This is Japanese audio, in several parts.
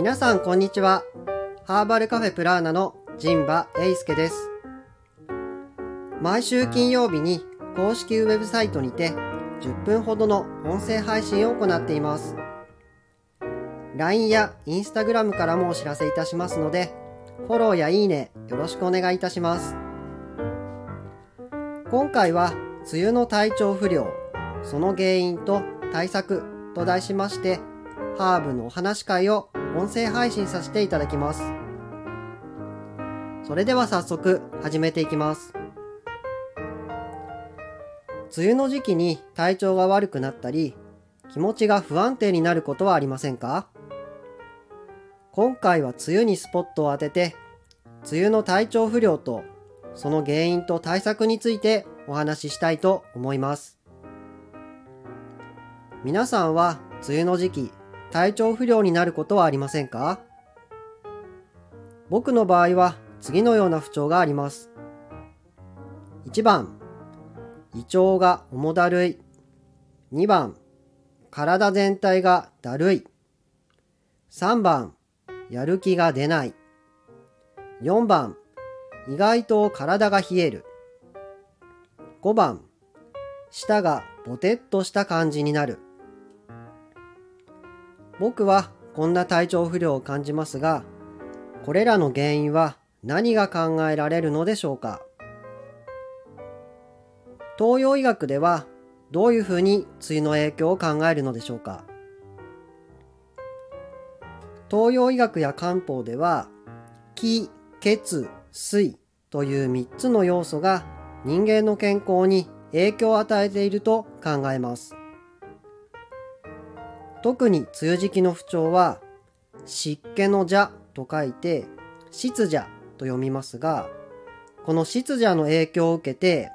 皆さんこんにちは。ハーバルカフェプラーナの陣馬英介です。毎週金曜日に公式ウェブサイトにて10分ほどの音声配信を行っています。LINE や Instagram からもお知らせいたしますのでフォローやいいねよろしくお願いいたします。今回は梅雨の体調不良その原因と対策と題しましてハーブのお話会を音声配信させていただきます。それでは早速始めていきます。梅雨の時期に体調が悪くなったり気持ちが不安定になることはありませんか？今回は梅雨にスポットを当てて梅雨の体調不良とその原因と対策についてお話ししたいと思います。皆さんは梅雨の時期体調不良になることはありませんか？僕の場合は次のような不調があります。1番胃腸が重だるい。2番体全体がだるい。3番やる気が出ない。4番意外と体が冷える。5番舌がぼてっとした感じになる。僕はこんな体調不良を感じますがこれらの原因は何が考えられるのでしょうか？東洋医学ではどういうふうに梅雨の影響を考えるのでしょうか？東洋医学や漢方では気、血、水という3つの要素が人間の健康に影響を与えていると考えます。特に梅雨時期の不調は湿気の邪と書いて湿邪と読みますがこの湿邪の影響を受けて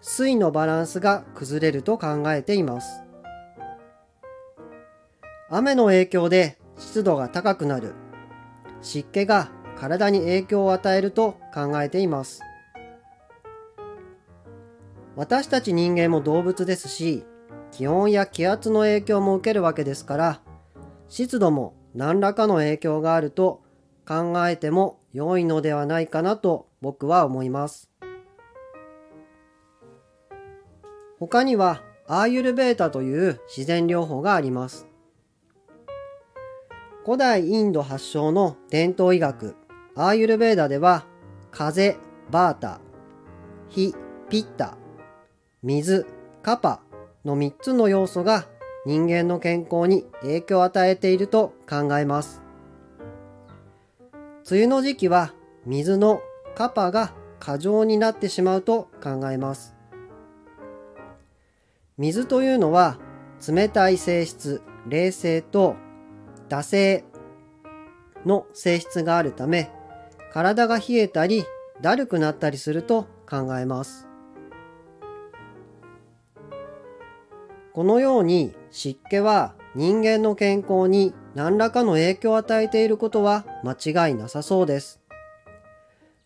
水のバランスが崩れると考えています。雨の影響で湿度が高くなる。湿気が体に影響を与えると考えています。私たち人間も動物ですし気温や気圧の影響も受けるわけですから湿度も何らかの影響があると考えても良いのではないかなと僕は思います。他にはアーユルベータという自然療法があります。古代インド発祥の伝統医学アーユルベーダでは風、バータ、火、ピッタ、水、カパの3つの要素が人間の健康に影響を与えていると考えます。梅雨の時期は水のカパが過剰になってしまうと考えます。水というのは冷たい性質、冷静と惰性の性質があるため体が冷えたりだるくなったりすると考えます。このように湿気は人間の健康に何らかの影響を与えていることは間違いなさそうです。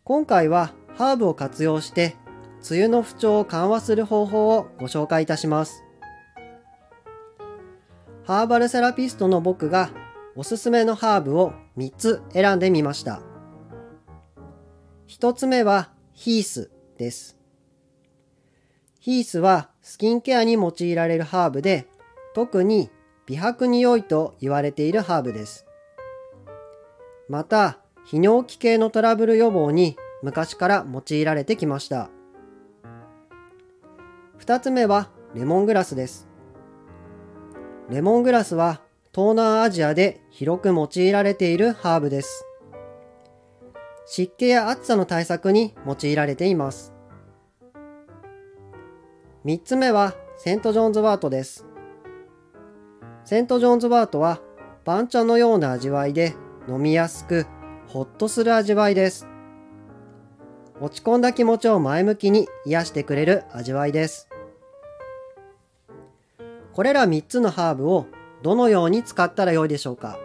今回はハーブを活用して梅雨の不調を緩和する方法をご紹介いたします。ハーバルセラピストの僕がおすすめのハーブを3つ選んでみました。1つ目はヒースです。ヒースはスキンケアに用いられるハーブで、特に美白に良いと言われているハーブです。また、泌尿器系のトラブル予防に昔から用いられてきました。2つ目はレモングラスです。レモングラスは東南アジアで広く用いられているハーブです。湿気や暑さの対策に用いられています。3つ目はセント・ジョーンズワートです。セント・ジョーンズワートは番茶のような味わいで飲みやすくほっとする味わいです。落ち込んだ気持ちを前向きに癒してくれる味わいです。これら3つのハーブをどのように使ったらよいでしょうか？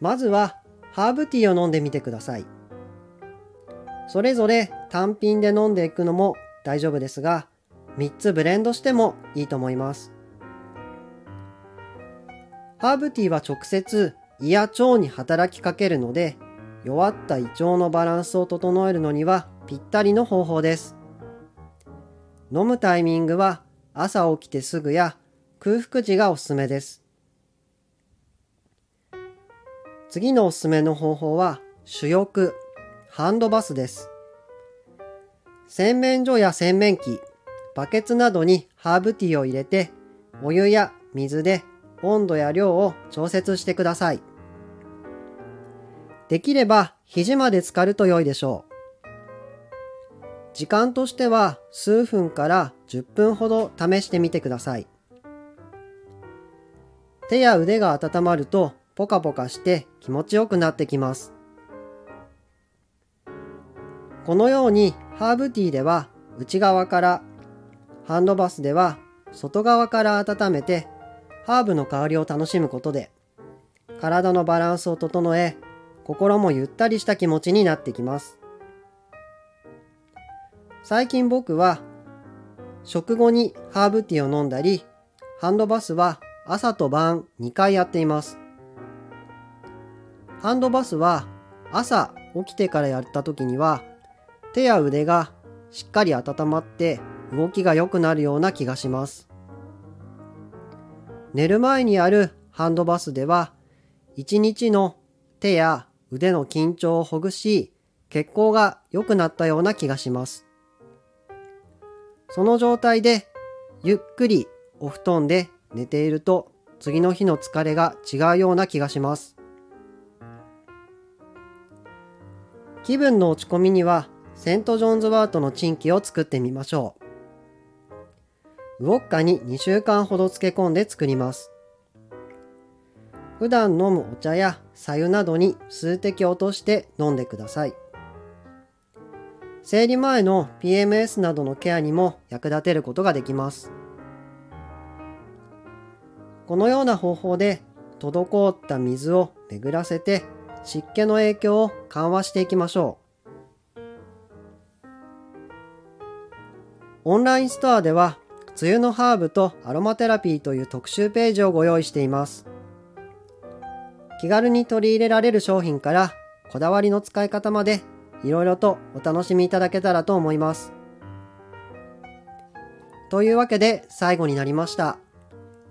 まずはハーブティーを飲んでみてください。それぞれ単品で飲んでいくのも大丈夫ですが、3つブレンドしてもいいと思います。ハーブティーは直接胃や腸に働きかけるので弱った胃腸のバランスを整えるのにはぴったりの方法です。飲むタイミングは朝起きてすぐや空腹時がおすすめです。次のおすすめの方法は主翼、ハンドバスです。洗面所や洗面器、バケツなどにハーブティーを入れてお湯や水で温度や量を調節してください。できれば肘まで浸かると良いでしょう。時間としては数分から10分ほど試してみてください。手や腕が温まるとポカポカして気持ちよくなってきます。このようにハーブティーでは内側からハンドバスでは外側から温めてハーブの香りを楽しむことで体のバランスを整え心もゆったりした気持ちになってきます。最近僕は食後にハーブティーを飲んだり、ハンドバスは朝と晩2回やっています。ハンドバスは朝起きてからやった時には手や腕がしっかり温まって動きが良くなるような気がします。寝る前にやるハンドバスでは一日の手や腕の緊張をほぐし血行が良くなったような気がします。その状態でゆっくりお布団で寝ていると次の日の疲れが違うような気がします。気分の落ち込みにはセントジョンズワートのチンキを作ってみましょう。ウォッカに2週間ほど漬け込んで作ります。普段飲むお茶や白湯などに数滴落として飲んでください。生理前の PMS などのケアにも役立てることができます。このような方法で滞った水を巡らせて湿気の影響を緩和していきましょう。オンラインストアでは梅雨のハーブとアロマテラピーという特集ページをご用意しています。気軽に取り入れられる商品からこだわりの使い方までいろいろとお楽しみいただけたらと思います。というわけで最後になりました。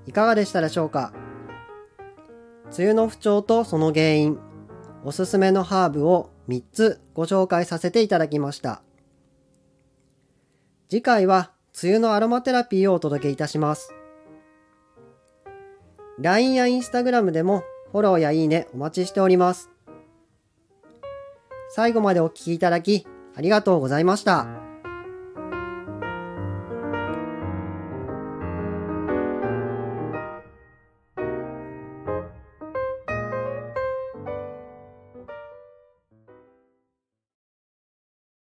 いかがでしたでしょうか？梅雨の不調とその原因、おすすめのハーブを3つご紹介させていただきました。次回は梅雨のアロマテラピーをお届けいたします。LINE や Instagram でもフォローやいいねお待ちしております。最後までお聴きいただきありがとうございました。